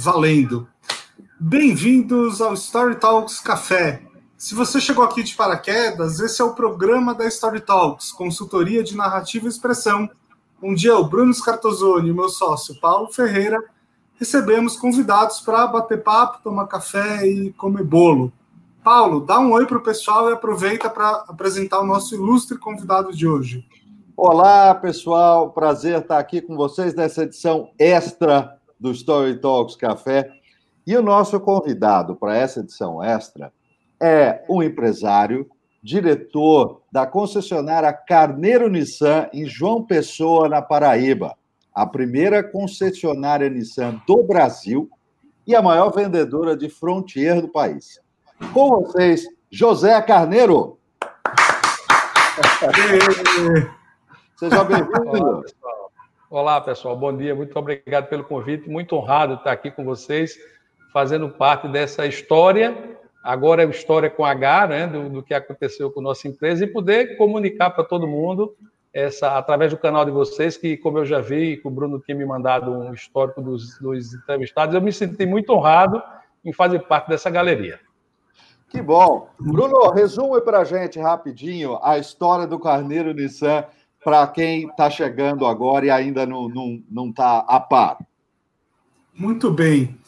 valendo. Bem-vindos ao Story Talks Café. Se você chegou aqui de paraquedas, esse é o programa da Story Talks, consultoria de narrativa e expressão, onde eu, Bruno Scartozoni e meu sócio Paulo Ferreira recebemos convidados para bater papo, tomar café e comer bolo. Paulo, dá um oi para o pessoal e aproveita para apresentar o nosso ilustre convidado de hoje. Olá, pessoal. Prazer estar aqui com vocês nessa edição extra do Story Talks Café. E o nosso convidado para essa edição extra é um empresário, diretor da concessionária Carneiro Nissan em João Pessoa, na Paraíba, a primeira concessionária Nissan do Brasil e a maior vendedora de frontier do país. Com vocês, José Carneiro. Seja bem-vindo. Olá, pessoal. Bom dia. Muito obrigado pelo convite. Muito honrado estar aqui com vocês, fazendo parte dessa história. Agora é história com H, né, do, do que aconteceu com nossa empresa e poder comunicar para todo mundo essa através do canal de vocês, que, como eu já vi, que o Bruno tinha me mandado um histórico dos, dos entrevistados, eu me senti muito honrado em fazer parte dessa galeria. Que bom. Bruno, resume para a gente rapidinho a história do Carneiro Nissan para quem está chegando agora e ainda não está não, não tá a par. Muito bem.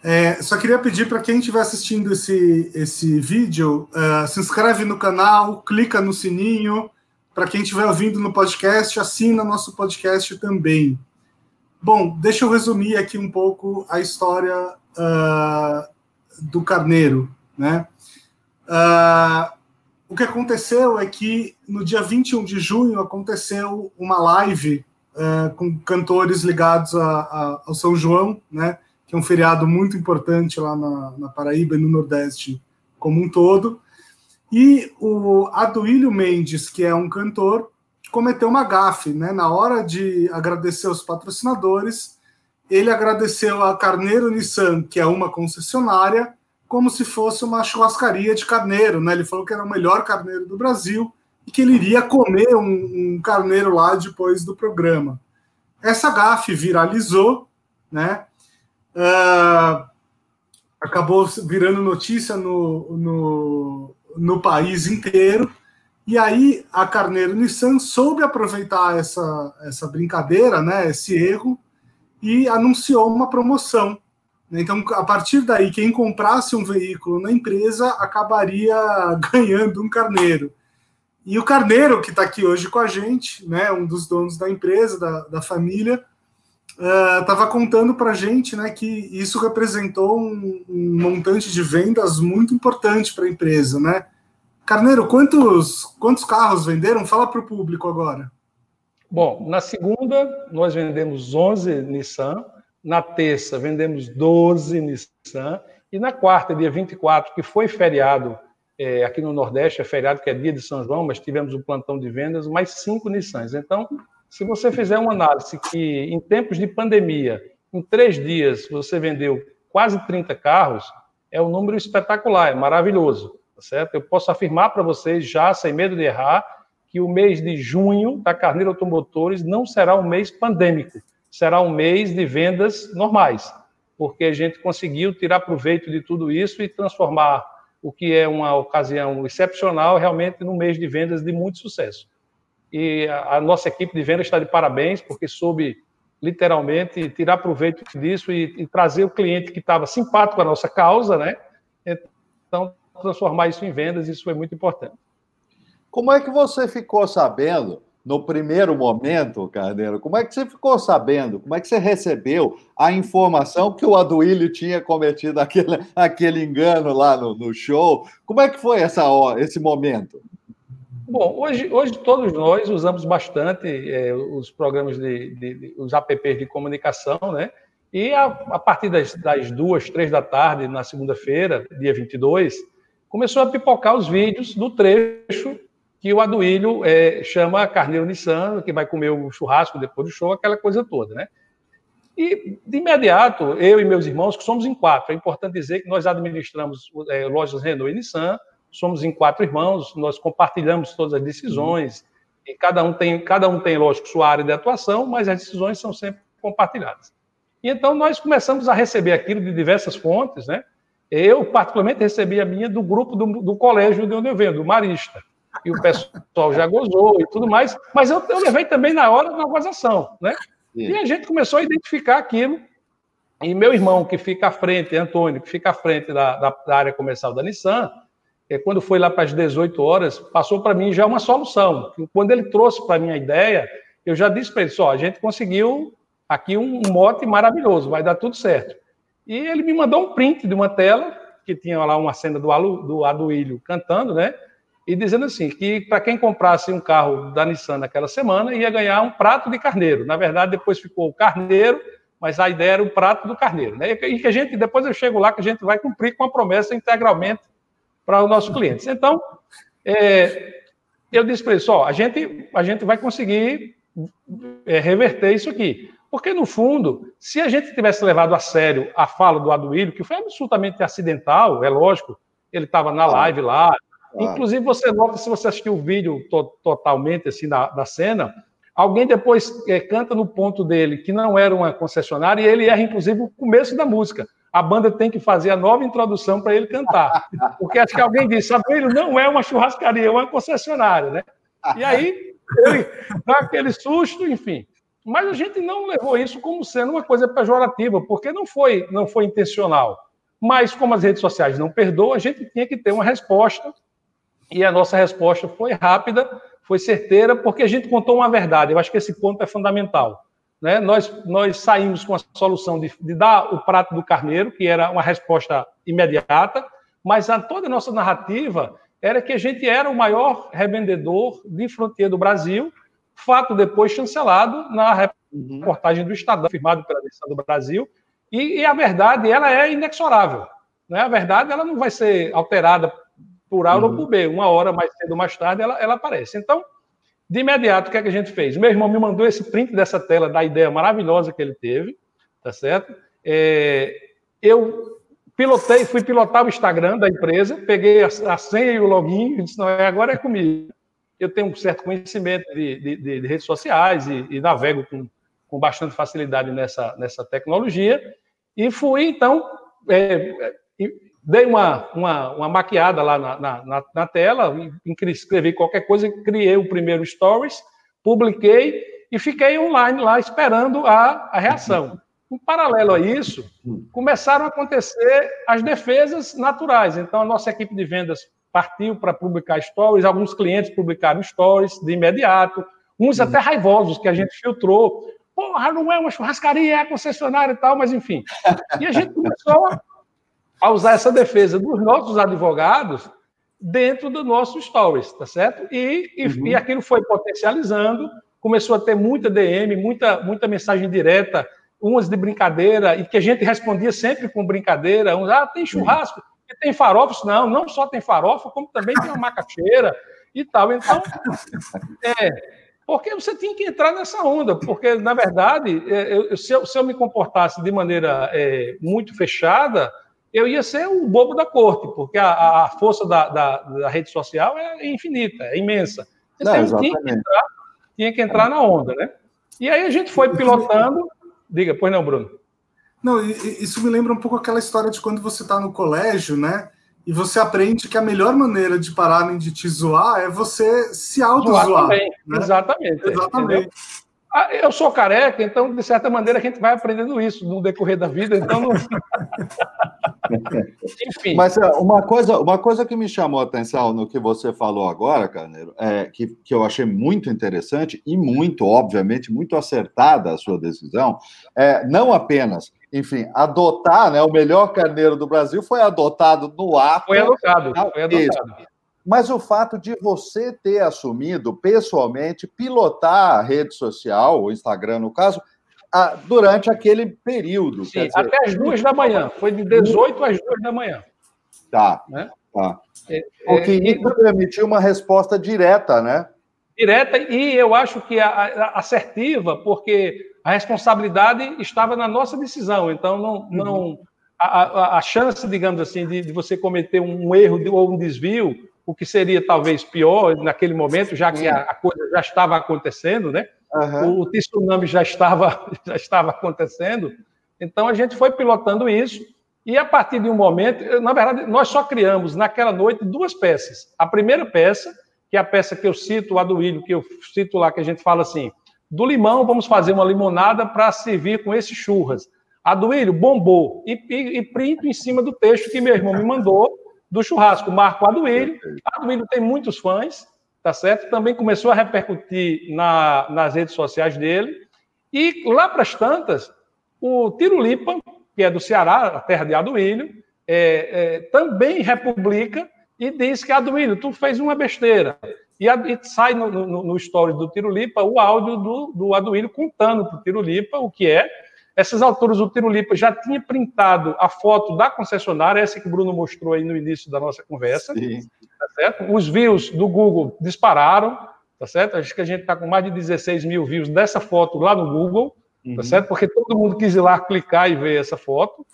É, só queria pedir para quem estiver assistindo esse, esse vídeo, uh, se inscreve no canal, clica no sininho. Para quem estiver ouvindo no podcast, assina nosso podcast também. Bom, deixa eu resumir aqui um pouco a história uh, do Carneiro, né? Uh, o que aconteceu é que no dia 21 de junho aconteceu uma live uh, com cantores ligados a, a, ao São João, né? Que é um feriado muito importante lá na, na Paraíba e no Nordeste como um todo. E o Aduílio Mendes, que é um cantor, cometeu uma gafe, né? Na hora de agradecer os patrocinadores, ele agradeceu a Carneiro Nissan, que é uma concessionária, como se fosse uma churrascaria de carneiro, né? Ele falou que era o melhor carneiro do Brasil e que ele iria comer um, um carneiro lá depois do programa. Essa gafe viralizou, né? Uh, acabou virando notícia no, no, no país inteiro. E aí a Carneiro Nissan soube aproveitar essa, essa brincadeira, né, esse erro, e anunciou uma promoção? Então, a partir daí, quem comprasse um veículo na empresa acabaria ganhando um carneiro. E o carneiro, que está aqui hoje com a gente, né, um dos donos da empresa, da, da família, estava uh, contando para a gente né, que isso representou um, um montante de vendas muito importante para a empresa. Né? Carneiro, quantos, quantos carros venderam? Fala para o público agora. Bom, na segunda, nós vendemos 11 Nissan, na terça, vendemos 12 Nissan. E na quarta, dia 24, que foi feriado é, aqui no Nordeste, é feriado que é dia de São João, mas tivemos um plantão de vendas, mais cinco Nissans. Então, se você fizer uma análise que em tempos de pandemia, em três dias, você vendeu quase 30 carros, é um número espetacular, é maravilhoso, tá certo? Eu posso afirmar para vocês, já sem medo de errar, que o mês de junho da Carneiro Automotores não será um mês pandêmico será um mês de vendas normais, porque a gente conseguiu tirar proveito de tudo isso e transformar o que é uma ocasião excepcional realmente num mês de vendas de muito sucesso. E a nossa equipe de vendas está de parabéns, porque soube literalmente tirar proveito disso e, e trazer o cliente que estava simpático a nossa causa, né? Então, transformar isso em vendas, isso foi muito importante. Como é que você ficou sabendo no primeiro momento, Carneiro, como é que você ficou sabendo? Como é que você recebeu a informação que o Aduílio tinha cometido aquele, aquele engano lá no, no show? Como é que foi essa esse momento? Bom, hoje, hoje todos nós usamos bastante é, os programas de, de, de, os apps de comunicação, né? E a, a partir das, das, duas, três da tarde, na segunda-feira, dia 22, começou a pipocar os vídeos do trecho que o Aduílio é, chama Carneiro Nissan, que vai comer o churrasco depois do show, aquela coisa toda, né? E, de imediato, eu e meus irmãos, que somos em quatro, é importante dizer que nós administramos é, lojas Renault e Nissan, somos em quatro irmãos, nós compartilhamos todas as decisões, e cada um tem, cada um tem, lógico, sua área de atuação, mas as decisões são sempre compartilhadas. E então nós começamos a receber aquilo de diversas fontes, né? Eu, particularmente, recebi a minha do grupo do, do colégio de onde eu venho, do Marista. E o pessoal já gozou e tudo mais, mas eu, eu levei também na hora da gozação, né? Sim. E a gente começou a identificar aquilo. E meu irmão, que fica à frente, Antônio, que fica à frente da, da, da área comercial da Nissan, é, quando foi lá para as 18 horas, passou para mim já uma solução. Quando ele trouxe para mim a ideia, eu já disse para ele: só, a gente conseguiu aqui um mote maravilhoso, vai dar tudo certo. E ele me mandou um print de uma tela, que tinha lá uma cena do, Alu, do Aduílio cantando, né? E dizendo assim, que para quem comprasse um carro da Nissan naquela semana, ia ganhar um prato de carneiro. Na verdade, depois ficou o carneiro, mas a ideia era o prato do carneiro, né? E que a gente, depois eu chego lá, que a gente vai cumprir com a promessa integralmente para os nossos clientes. Então, é, eu disse para eles, ó, a gente, a gente vai conseguir é, reverter isso aqui. Porque, no fundo, se a gente tivesse levado a sério a fala do Aduílio, que foi absolutamente acidental, é lógico, ele estava na live lá. Inclusive, você nota, se você assistir o vídeo to totalmente assim da, da cena, alguém depois é, canta no ponto dele que não era uma concessionária e ele erra, inclusive, o começo da música. A banda tem que fazer a nova introdução para ele cantar. Porque acho que alguém disse, Aduílio não é uma churrascaria, é uma concessionária, né? E aí, ele dá aquele susto, enfim. Mas a gente não levou isso como sendo uma coisa pejorativa, porque não foi, não foi intencional. Mas como as redes sociais não perdoam, a gente tinha que ter uma resposta. E a nossa resposta foi rápida, foi certeira, porque a gente contou uma verdade. Eu acho que esse ponto é fundamental. Né? Nós, nós saímos com a solução de, de dar o prato do carneiro, que era uma resposta imediata, mas a, toda a nossa narrativa era que a gente era o maior revendedor de fronteira do Brasil fato depois chancelado na uhum. reportagem do Estadão, firmado pela Lição do Brasil, e, e, a verdade ela é inexorável. Né? A verdade ela não vai ser alterada por A uhum. ou por B, uma hora mais cedo ou mais tarde ela, ela aparece. Então, de imediato, o que, é que a gente fez? Meu irmão me mandou esse print dessa tela da ideia maravilhosa que ele teve, tá certo? É, eu pilotei, fui pilotar o Instagram da empresa, peguei a, a senha e o login e disse, não, agora é comigo eu tenho um certo conhecimento de, de, de redes sociais e, e navego com, com, bastante facilidade nessa, nessa tecnologia. E fui, então, é, dei uma, uma, uma, maquiada lá na, na, na, tela, escrevi qualquer coisa, criei o primeiro Stories, publiquei e fiquei online lá esperando a, a reação. Em paralelo a isso, começaram a acontecer as defesas naturais. Então, a nossa equipe de vendas partiu para publicar stories, alguns clientes publicaram stories de imediato, uns até raivosos, que a gente filtrou. Porra, não é uma churrascaria, é concessionária e tal, mas enfim. E a gente começou a usar essa defesa dos nossos advogados dentro do nosso stories, tá certo? E, e, uhum. e aquilo foi potencializando, começou a ter muita DM, muita, muita mensagem direta, umas de brincadeira, e que a gente respondia sempre com brincadeira, uns, ah, tem churrasco, tem farofa, não, não só tem farofa, como também tem uma macaxeira e tal. Então, é, porque você tinha que entrar nessa onda, porque, na verdade, é, eu, se, eu, se eu me comportasse de maneira é, muito fechada, eu ia ser o bobo da corte, porque a, a força da, da, da, rede social é infinita, é imensa. Então, não, tinha, que entrar, tinha que entrar na onda, né? E aí a gente foi pilotando. Diga, pois não, Bruno. Não, isso me lembra um pouco aquela história de quando você está no colégio, né? E você aprende que a melhor maneira de pararem de te zoar é você se auto-zoar. Né? Exatamente. Exatamente. Ah, eu sou careca, então, de certa maneira, a gente vai aprendendo isso no decorrer da vida, então não... Enfim. Mas é, uma coisa, uma coisa que me chamou a atenção no que você falou agora, Carneiro, é que, que eu achei muito interessante e muito, obviamente, muito acertada a sua decisão, é não apenas enfim, adotar, né? O melhor carneiro do Brasil foi adotado no ar. Foi adotado, foi adotado. Mas o fato de você ter assumido pessoalmente pilotar a rede social, o Instagram no caso, durante aquele período. Sim, dizer, até as duas da manhã. Foi de 18 às duas da manhã. Tá. Né? tá. É, Porque é, isso permitiu uma resposta direta, né? Direta, e eu acho que a, a, assertiva, porque a responsabilidade estava na nossa decisão. Então, não, uhum. não a, a, a, chance, digamos assim, de, de você cometer um erro ou um desvio o que seria talvez pior naquele momento, já que a, a coisa já estava acontecendo, né? Uhum. O, o tsunami já estava, já estava acontecendo. Então a gente foi pilotando isso e a partir de um momento, na verdade, nós só criamos naquela noite duas peças. A primeira peça, que é a peça que eu cito, a do Ilho, que eu cito lá, que a gente fala assim: do limão, vamos fazer uma limonada para servir com esses churras. A do Ilho bombou. E, e, e printo em cima do texto que meu irmão me mandou do churrasco, Marco Aduílio. Aduílio tem muitos fãs, tá certo? Também começou a repercutir na, nas redes sociais dele. E lá para as tantas, o Tirulipa, que é do Ceará, a terra de Aduílio, é, é, também republica e diz que Aduílio, tu fez uma besteira. E, a, e sai no, no, no story do Tirulipa o áudio do, do Aduílio contando para o Tirulipa o que é. Essas alturas, o Tirulipa já tinha printado a foto da concessionária, essa que o Bruno mostrou aí no início da nossa conversa. Tá? Os views do Google dispararam, tá certo? Acho que a gente está com mais de 16 mil views dessa foto lá no Google, tá uhum. tá certo? Porque todo mundo quis ir lá clicar e ver essa foto.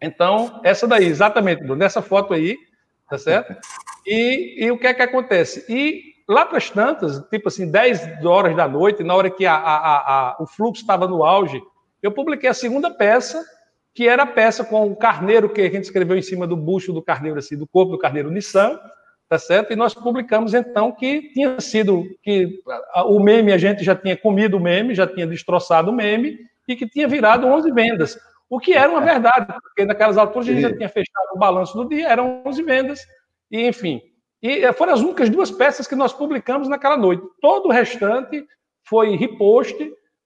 Então, essa daí, exatamente, nessa foto aí, tá certo? E, e o que é que acontece? E lá para as tantas, tipo assim, 10 horas da noite, na hora que a, a, a, o fluxo estava no auge, eu publiquei a segunda peça, que era a peça com o carneiro que a gente escreveu em cima do bucho do carneiro, assim, do corpo do carneiro Nissan, tá certo? E nós publicamos então que tinha sido que o meme a gente já tinha comido o meme, já tinha destroçado o meme e que tinha virado 11 vendas. O que era uma verdade, porque naquelas alturas a gente já tinha fechado o balanço do dia, eram 11 vendas, e enfim. E foram as únicas duas peças que nós publicamos naquela noite. Todo o restante foi repost,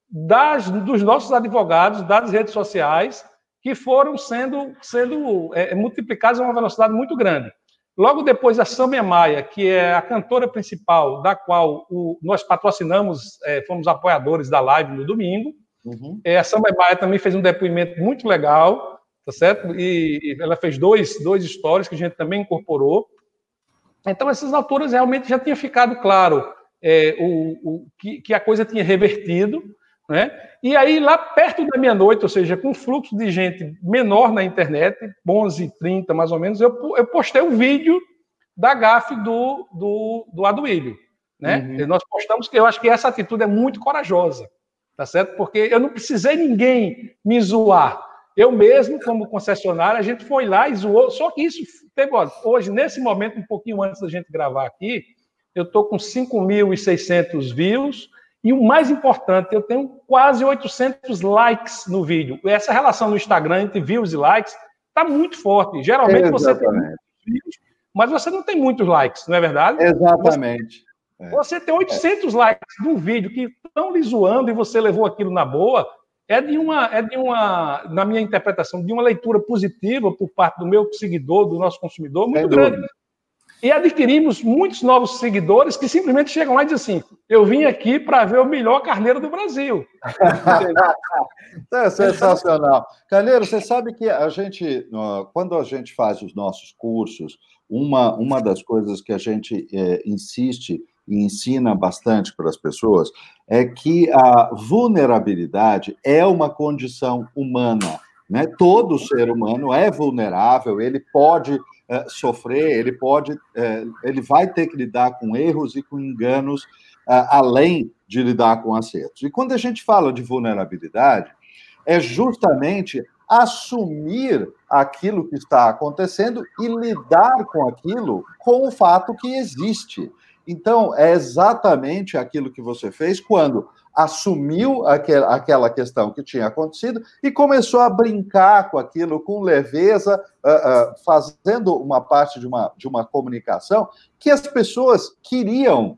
das, dos nossos advogados, das redes sociais, que foram sendo, sendo é, multiplicados a uma velocidade muito grande. Logo depois, a Samia Maia, que é a cantora principal, da qual o, nós patrocinamos, é, fomos apoiadores da live no domingo. Uhum. É, a Samia Maia também fez um depoimento muito legal, tá certo? E, ela fez dois, dois stories que a gente também incorporou. Então, essas alturas realmente já tinha ficado claro é, o, o que, que, a coisa tinha revertido, né? E aí, lá perto da meia-noite, ou seja, com um fluxo de gente menor na internet, 11h30 mais ou menos, eu, eu postei um vídeo da gafe do, do, do Aduílio. Né? Uhum. Nós postamos que eu acho que essa atitude é muito corajosa, tá certo? Porque eu não precisei ninguém me zoar. Eu mesmo, como concessionário, a gente foi lá e zoou. Só que isso teve, hoje, nesse momento, um pouquinho antes da gente gravar aqui, eu estou com 5.600 views, e o mais importante, eu tenho quase 800 likes no vídeo. Essa relação no Instagram entre views e likes está muito forte. Geralmente Exatamente. você tem muitos views, mas você não tem muitos likes, não é verdade? Exatamente. Você, é. você tem 800 é. likes de um vídeo que estão lhe zoando e você levou aquilo na boa, é de uma, é de uma, na minha interpretação, de uma leitura positiva por parte do meu seguidor, do nosso consumidor, muito grande e adquirimos muitos novos seguidores que simplesmente chegam lá e dizem assim: eu vim aqui para ver o melhor carneiro do Brasil. é sensacional. Carneiro, você sabe que a gente, quando a gente faz os nossos cursos, uma, uma das coisas que a gente é, insiste e ensina bastante para as pessoas é que a vulnerabilidade é uma condição humana. Né? Todo ser humano é vulnerável, ele pode é, sofrer, ele pode, é, ele vai ter que lidar com erros e com enganos é, além de lidar com acertos. E quando a gente fala de vulnerabilidade, é justamente assumir aquilo que está acontecendo e lidar com aquilo com o fato que existe. Então, é exatamente aquilo que você fez quando assumiu aquela questão que tinha acontecido e começou a brincar com aquilo com leveza, fazendo uma parte de uma, de uma comunicação que as pessoas queriam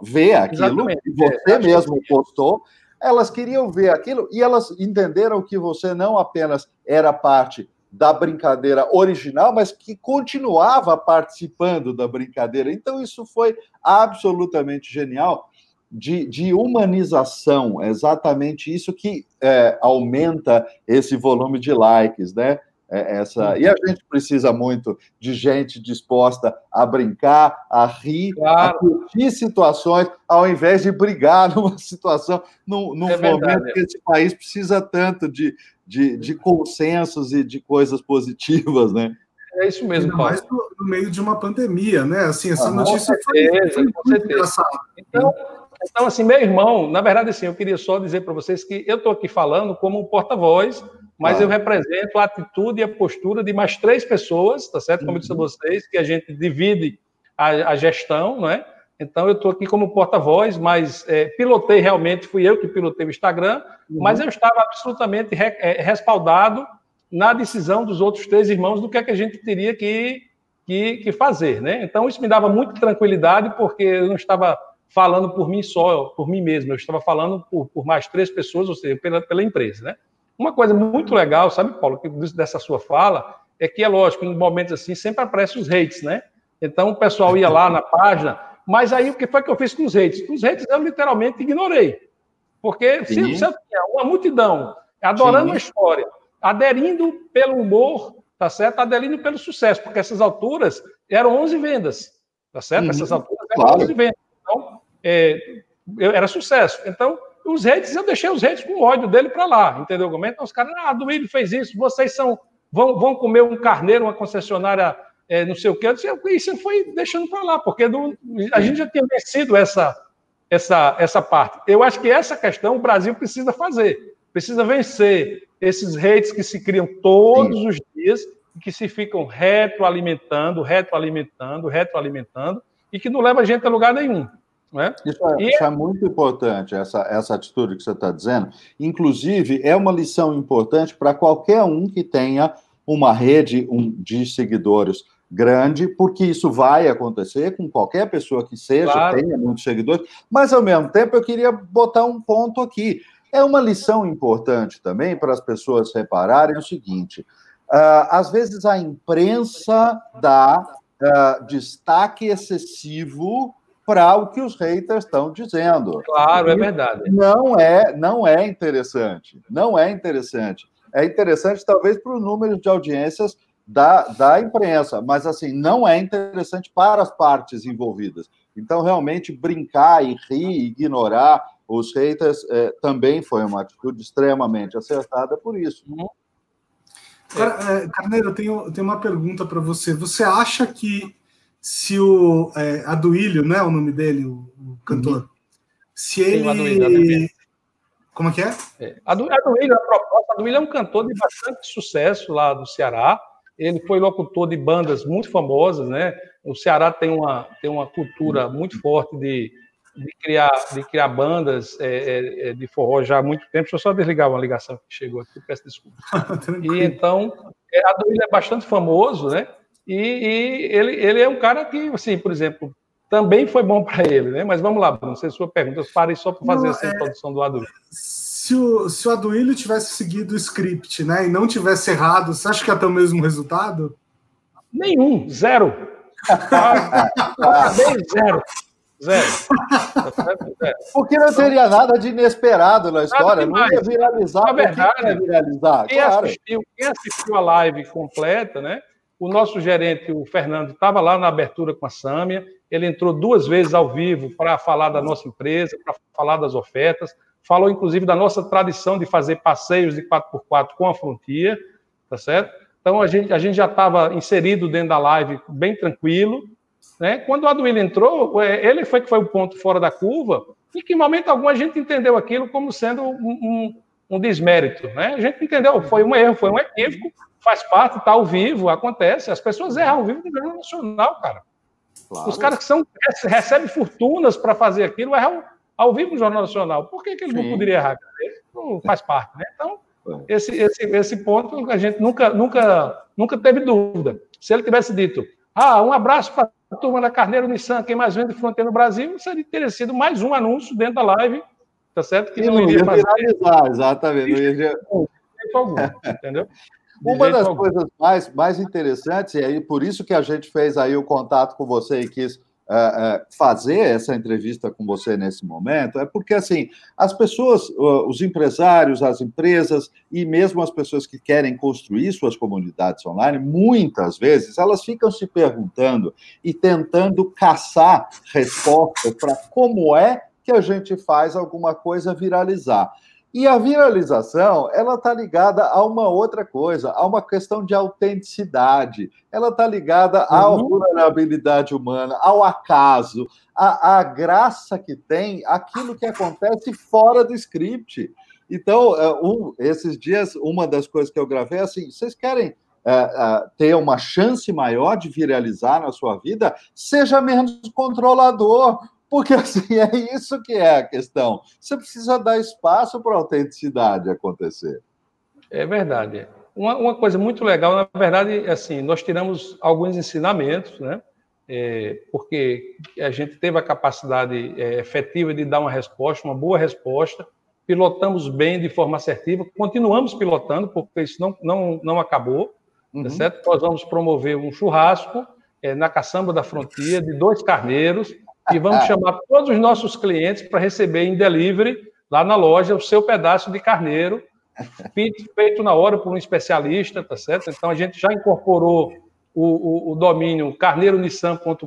ver aquilo, Exatamente. que você é, mesmo postou, elas queriam ver aquilo e elas entenderam que você não apenas era parte da brincadeira original, mas que continuava participando da brincadeira. Então, isso foi absolutamente genial de, de humanização, é exatamente isso que é, aumenta esse volume de likes, né? É, essa e a gente precisa muito de gente disposta a brincar, a rir, claro. a curtir situações, ao invés de brigar numa situação, num, num é momento verdade. que esse país precisa tanto de, de, de consensos e de coisas positivas, né? É isso mesmo, Paulo. mais no, no, meio de uma pandemia, né? Assim, essa ah, notícia foi, foi, muito engraçada. Então, Então, assim, meu irmão, na verdade, assim, eu queria só dizer para vocês que eu estou aqui falando como porta-voz, mas eu represento a atitude e a postura de mais três pessoas, tá certo? Como eu disse a uhum. vocês, que a gente divide a, a gestão, não é? Então, eu estou aqui como porta-voz, mas é, pilotei realmente, fui eu que pilotei o Instagram, uhum. mas eu estava absolutamente re, é, respaldado na decisão dos outros três irmãos do que, é que a gente teria que, que, que fazer, né? Então, isso me dava muita tranquilidade, porque eu não estava falando por mim só, por mim mesmo, eu estava falando por, por mais três pessoas, ou seja, pela, pela empresa, né? Uma coisa muito legal, sabe, Paulo, que dessa sua fala, é que é lógico, em momentos assim sempre aparecem os hates, né? Então o pessoal ia lá na página, mas aí o que foi que eu fiz com os hates? Com os hates eu literalmente ignorei. Porque se, se eu tinha uma multidão adorando Sim. a história, aderindo pelo humor, tá certo? Aderindo pelo sucesso, porque essas alturas eram 11 vendas, tá certo? Uhum. Essas alturas eram claro. 11 vendas. Então, é, era sucesso. Então, os redes, eu deixei os redes com ódio dele para lá, entendeu? Então os caras, ah, Duílio fez isso, vocês são, vão, vão comer um carneiro, uma concessionária, é, não sei o quê. Eu disse, isso foi deixando para lá, porque do, a gente já tinha vencido essa, essa, essa parte. Eu acho que essa questão o Brasil precisa fazer, precisa vencer esses redes que se criam todos Sim. os dias e que se ficam retroalimentando, retroalimentando, retroalimentando e que não leva a gente a lugar nenhum. É? Isso, é, e... isso, é, muito importante, essa, essa atitude que você está dizendo. Inclusive, é uma lição importante para qualquer um que tenha uma rede um, de seguidores grande, porque isso vai acontecer com qualquer pessoa que seja, claro. tenha muitos seguidores, mas ao mesmo tempo eu queria botar um ponto aqui. É uma lição importante também para as pessoas repararem o seguinte: uh, às vezes a imprensa dá uh, destaque excessivo para o que os haters estão dizendo. Claro, é verdade. Não é, não é interessante. Não é interessante. É interessante, talvez, para o número de audiências da, da imprensa, mas assim, não é interessante para as partes envolvidas. Então, realmente, brincar e rir, ignorar os haters é, também foi uma atitude extremamente acertada por isso. Uhum. É, Carneiro, eu tenho, tenho uma pergunta para você. Você acha que se o é, Aduílio, não é o nome dele, o, o cantor, uhum. se ele. Sim, Como é que é? é Aduílio, a proposta, Aduílio é um cantor de bastante sucesso lá do Ceará. Ele foi locutor de bandas muito famosas, né? O Ceará tem uma, tem uma cultura muito forte de, de, criar, de criar bandas é, é, é de forró já há muito tempo. Deixa eu só desligar uma ligação que chegou aqui, peço desculpa. e então, é, Aduílio é bastante famoso, né? E, e, ele, ele é um cara que, assim, por exemplo, também foi bom para ele, né? Mas vamos lá, Bruno, se é sua pergunta, eu parei só para fazer não, essa é... introdução do Aduílio. Se o, se o Aduílio tivesse seguido o script, né, e não tivesse errado, você acha que ia ter o mesmo resultado? Nenhum, zero. Acabei zero. Zero. Porque não teria nada de inesperado na história, não ia viralizar. Na verdade, ia viralizar? Quem, claro. assistiu, quem assistiu a live completa, né? O nosso gerente, o Fernando, estava lá na abertura com a Sâmia. Ele entrou duas vezes ao vivo para falar da nossa empresa, para falar das ofertas. Falou, inclusive, da nossa tradição de fazer passeios de 4x4 com a Frontier, tá certo? Então, a gente, a gente já estava inserido dentro da live bem tranquilo. Né? Quando o Aduílio entrou, é, ele foi que foi o ponto fora da curva, e que, em momento algum, a gente entendeu aquilo como sendo um, um, um desmérito. Né? A gente entendeu, foi um erro, foi um equívoco, faz parte, está ao vivo, acontece. As pessoas erram ao vivo no Jornal Nacional, cara. Claro. Os caras que são, recebem fortunas para fazer aquilo erram ao vivo no Jornal Nacional. Por que, que eles Sim. não poderiam errar? Não faz parte, né? Então, é. esse, esse, esse ponto a gente nunca, nunca, nunca teve dúvida. Se ele tivesse dito, ah, um abraço para a turma da Carneiro Nissan, quem mais vende fronteira no Brasil, seria teria sido mais um anúncio dentro da live, tá certo? Que não, não iria fazer. exatamente. Não ia... Algum, entendeu? Uma das coisas mais, mais interessantes, e aí por isso que a gente fez aí o contato com você e quis uh, uh, fazer essa entrevista com você nesse momento, é porque assim as pessoas, os empresários, as empresas e mesmo as pessoas que querem construir suas comunidades online, muitas vezes elas ficam se perguntando e tentando caçar respostas para como é que a gente faz alguma coisa viralizar. E a viralização, ela está ligada a uma outra coisa, a uma questão de autenticidade. Ela está ligada à uhum. vulnerabilidade humana, ao acaso, à, à graça que tem aquilo que acontece fora do script. Então, é, um, esses dias, uma das coisas que eu gravei é assim: vocês querem é, é, ter uma chance maior de viralizar na sua vida? Seja menos controlador. Porque assim é isso que é a questão. Você precisa dar espaço para a autenticidade acontecer. É verdade. Uma, uma, coisa muito legal, na verdade, assim, nós tiramos alguns ensinamentos, né? É, porque a gente teve a capacidade é, efetiva de dar uma resposta, uma boa resposta, pilotamos bem de forma assertiva, continuamos pilotando, porque isso não, não, não acabou, tá uhum. tá certo? Nós vamos promover um churrasco é, na Caçamba da Fronteira de dois carneiros, e vamos chamar todos os nossos clientes para receber em delivery, lá na loja, o seu pedaço de carneiro, feito na hora por um especialista, tá certo? Então a gente já incorporou o, o, o domínio carneironissan.com.br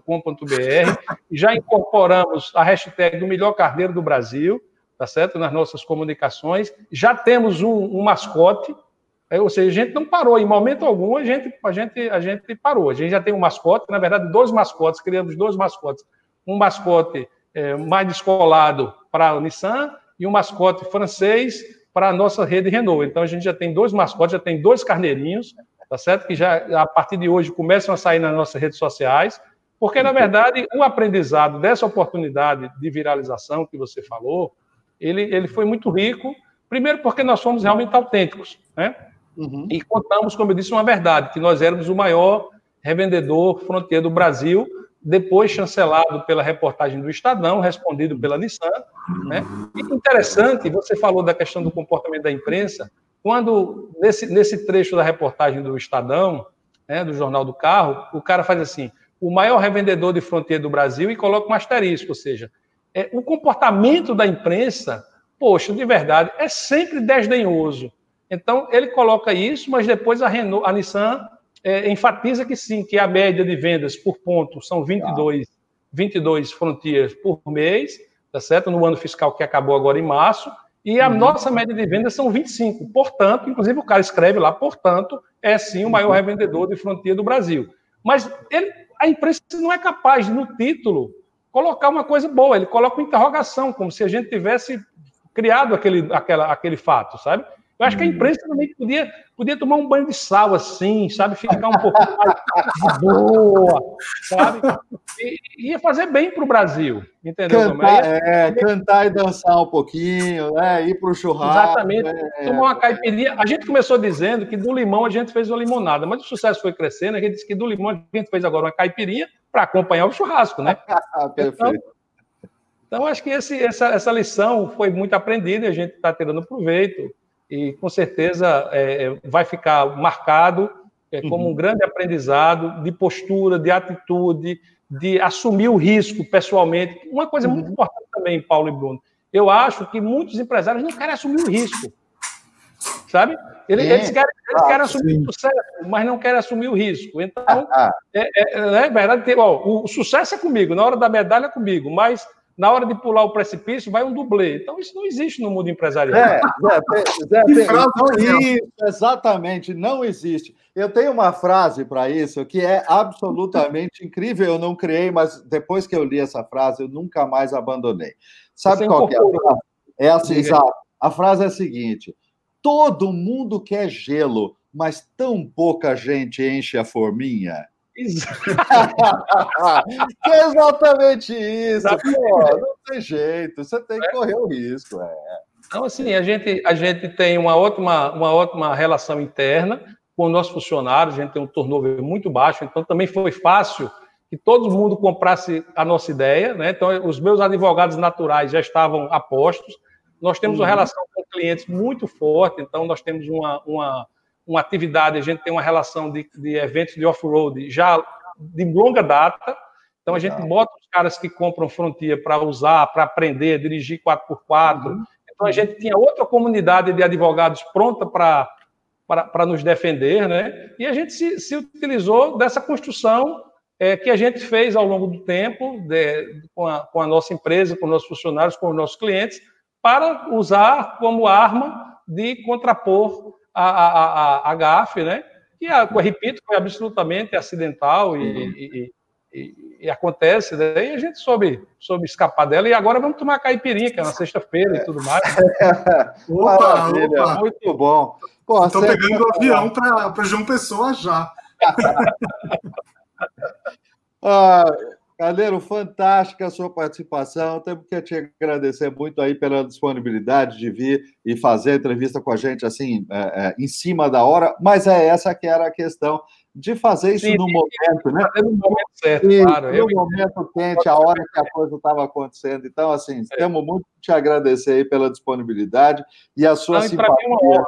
e já incorporamos a hashtag do melhor carneiro do Brasil, tá certo? Nas nossas comunicações. Já temos um, um mascote, é, ou seja, a gente não parou, em momento algum a gente, a, gente, a gente parou. A gente já tem um mascote, na verdade, dois mascotes, criamos dois mascotes um mascote é, mais descolado para a Nissan e um mascote francês para a nossa rede Renault. Então a gente já tem dois mascotes, já tem dois carneirinhos, tá certo? Que já a partir de hoje começam a sair nas nossas redes sociais, porque na verdade o aprendizado dessa oportunidade de viralização que você falou, ele, ele foi muito rico. Primeiro porque nós fomos realmente autênticos, né? Uhum. E contamos, como eu disse, uma verdade, que nós éramos o maior revendedor fronteira do Brasil depois chancelado pela reportagem do Estadão, respondido pela Nissan. Né? E interessante, você falou da questão do comportamento da imprensa, quando, nesse, nesse trecho da reportagem do Estadão, né, do Jornal do Carro, o cara faz assim, o maior revendedor de fronteira do Brasil e coloca um asterisco, ou seja, é, o comportamento da imprensa, poxa, de verdade, é sempre desdenhoso. Então, ele coloca isso, mas depois a, Renault, a Nissan é, enfatiza que sim, que a média de vendas por ponto são 22, 22 frontiers por mês, tá certo? No ano fiscal que acabou agora em março, e a uhum. nossa média de vendas são 25. Portanto, inclusive o cara escreve lá, portanto, é sim o maior uhum. revendedor de fronteira do Brasil. Mas ele, a imprensa não é capaz, no título, colocar uma coisa boa, ele coloca uma interrogação, como se a gente tivesse criado aquele, aquela, aquele fato, sabe? Eu acho que a uhum. imprensa também podia, podia tomar um banho de sal assim, sabe? Ficar um pouco mais boa, sabe? E ia fazer bem para o Brasil, entendeu? Cantar, é, é, cantar e dançar um pouquinho, né? ir para o churrasco. Exatamente. É. Tomar uma caipirinha. A gente começou dizendo que do limão a gente fez uma limonada, mas o sucesso foi crescendo. A gente disse que do limão a gente fez agora uma caipirinha para acompanhar o churrasco, né? Perfeito. Então, então, acho que esse, essa, essa lição foi muito aprendida e a gente está tirando proveito e com certeza é, é, vai ficar marcado é, como uhum. um grande aprendizado de postura, de atitude, de assumir o risco pessoalmente. Uma coisa uhum. muito importante também, Paulo e Bruno, eu acho que muitos empresários não querem assumir o risco, sabe? Eles, eles querem, eles querem assumir sim. o sucesso, mas não querem assumir o risco. Então, ah, é, é, é, verdade, ó, o, o sucesso é comigo, na hora da medalha é comigo, mas na hora de pular o precipício, vai um dublê. Então, isso não existe no mundo empresarial. É, Zé, Zé, tem, não, isso, exatamente, não existe. Eu tenho uma frase para isso que é absolutamente incrível. Eu não criei, mas depois que eu li essa frase, eu nunca mais abandonei. Sabe Você qual é a frase? É assim, exato. A frase é a seguinte: todo mundo quer gelo, mas tão pouca gente enche a forminha. É exatamente isso. Pô, não tem jeito, você tem que é. correr o risco. É. Então, assim, a gente, a gente tem uma ótima, uma ótima relação interna com os nossos funcionários, a gente tem um turnover muito baixo, então também foi fácil que todo mundo comprasse a nossa ideia, né? Então, os meus advogados naturais já estavam apostos. Nós temos uma uhum. relação com clientes muito forte, então nós temos uma, uma uma atividade, a gente tem uma relação de, de eventos de off-road já de longa data. Então, a gente bota os caras que compram Frontier para usar, para aprender dirigir 4x4. Uhum. Então, a gente tinha outra comunidade de advogados pronta para para nos defender, né? E a gente se, se utilizou dessa construção é, que a gente fez ao longo do tempo, de, com, a, com a nossa empresa, com os nossos funcionários, com os nossos clientes, para usar como arma de contrapor a, a, a, a GAF, né? que, eu repito, foi absolutamente acidental e, e, e, e acontece, né? e a gente soube, soube escapar dela, e agora vamos tomar caipirinha, que é na sexta-feira e tudo mais. opa, opa, muito bom. Estou pegando o avião para João Pessoa já. ah, Caldeiro, fantástica a sua participação. Temos que te agradecer muito aí pela disponibilidade de vir e fazer a entrevista com a gente assim, é, é, em cima da hora, mas é essa que era a questão de fazer isso sim, no sim, momento, né? no momento certo, e, claro. No eu... momento quente, a hora que a coisa estava acontecendo. Então, assim, é. temos muito que te agradecer aí pela disponibilidade e a sua Não, simpatia. Para mim é uma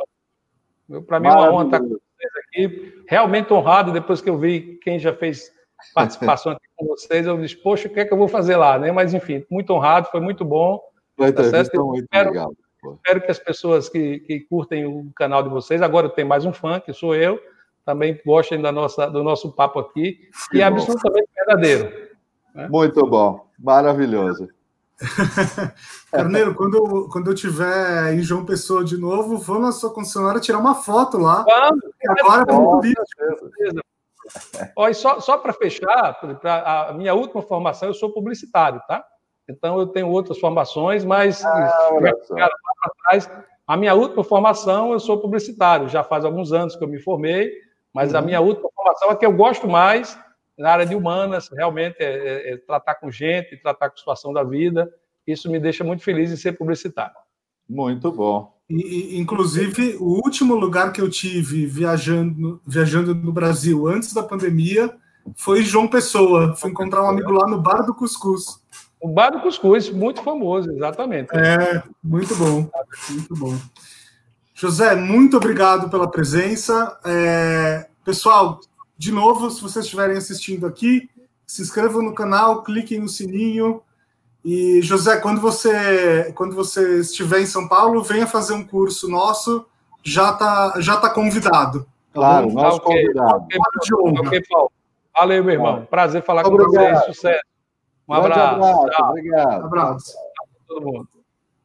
honra. Para mim é uma honra estar com vocês aqui. Realmente honrado depois que eu vi quem já fez participação aqui com vocês. Eu disse, poxa, o que é que eu vou fazer lá? Né? Mas, enfim, muito honrado, foi muito bom. Vai tá muito espero, legal. Espero que as pessoas que, que curtem o canal de vocês, agora tem mais um fã, que sou eu, também gostem da nossa, do nosso papo aqui, que é absolutamente verdadeiro. Né? Muito bom, maravilhoso. Carneiro, quando, quando eu tiver em João Pessoa de novo, vou na sua concessionária tirar uma foto lá. Vamos, agora é muito político. Olha, só, só para fechar, pra, a minha última formação, eu sou publicitário, tá? Então, eu tenho outras formações, mas ah, trás, a minha última formação, eu sou publicitário. Já faz alguns anos que eu me formei, mas uhum. a minha última formação é que eu gosto mais na área de humanas, realmente é, é, é tratar com gente, tratar com a situação da vida. Isso me deixa muito feliz em ser publicitário. Muito bom. E, inclusive, o último lugar que eu tive viajando, viajando no Brasil antes da pandemia foi João Pessoa. Fui encontrar um amigo lá no Bar do Cuscuz. O Bar do Cuscuz, muito famoso, exatamente. É, muito bom, muito bom. José, muito obrigado pela presença. É, pessoal, de novo, se vocês estiverem assistindo aqui, se inscrevam no canal, cliquem no sininho. E José, quando você quando você estiver em São Paulo, venha fazer um curso nosso, já tá já tá convidado. Tá claro, bom? nosso okay, convidado. Okay, Paulo. Valeu, meu irmão. Prazer falar Obrigado. com vocês. Sucesso. Um abraço. abraço. Obrigado. Um abraço. todo mundo.